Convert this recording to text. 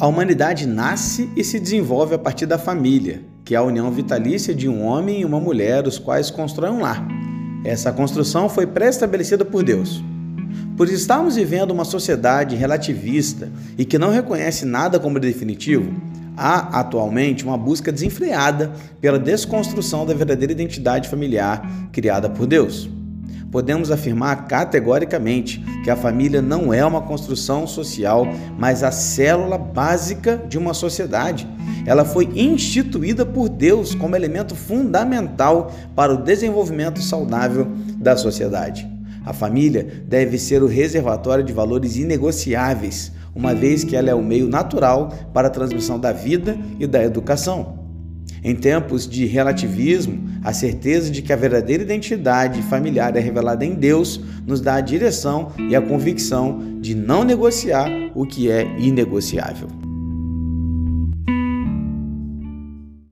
A humanidade nasce e se desenvolve a partir da família, que é a união vitalícia de um homem e uma mulher, os quais constroem um lar. Essa construção foi pré-estabelecida por Deus. Por estarmos vivendo uma sociedade relativista e que não reconhece nada como definitivo, há atualmente uma busca desenfreada pela desconstrução da verdadeira identidade familiar criada por Deus podemos afirmar categoricamente que a família não é uma construção social, mas a célula básica de uma sociedade. Ela foi instituída por Deus como elemento fundamental para o desenvolvimento saudável da sociedade. A família deve ser o reservatório de valores inegociáveis, uma vez que ela é o meio natural para a transmissão da vida e da educação. Em tempos de relativismo, a certeza de que a verdadeira identidade familiar é revelada em Deus nos dá a direção e a convicção de não negociar o que é inegociável.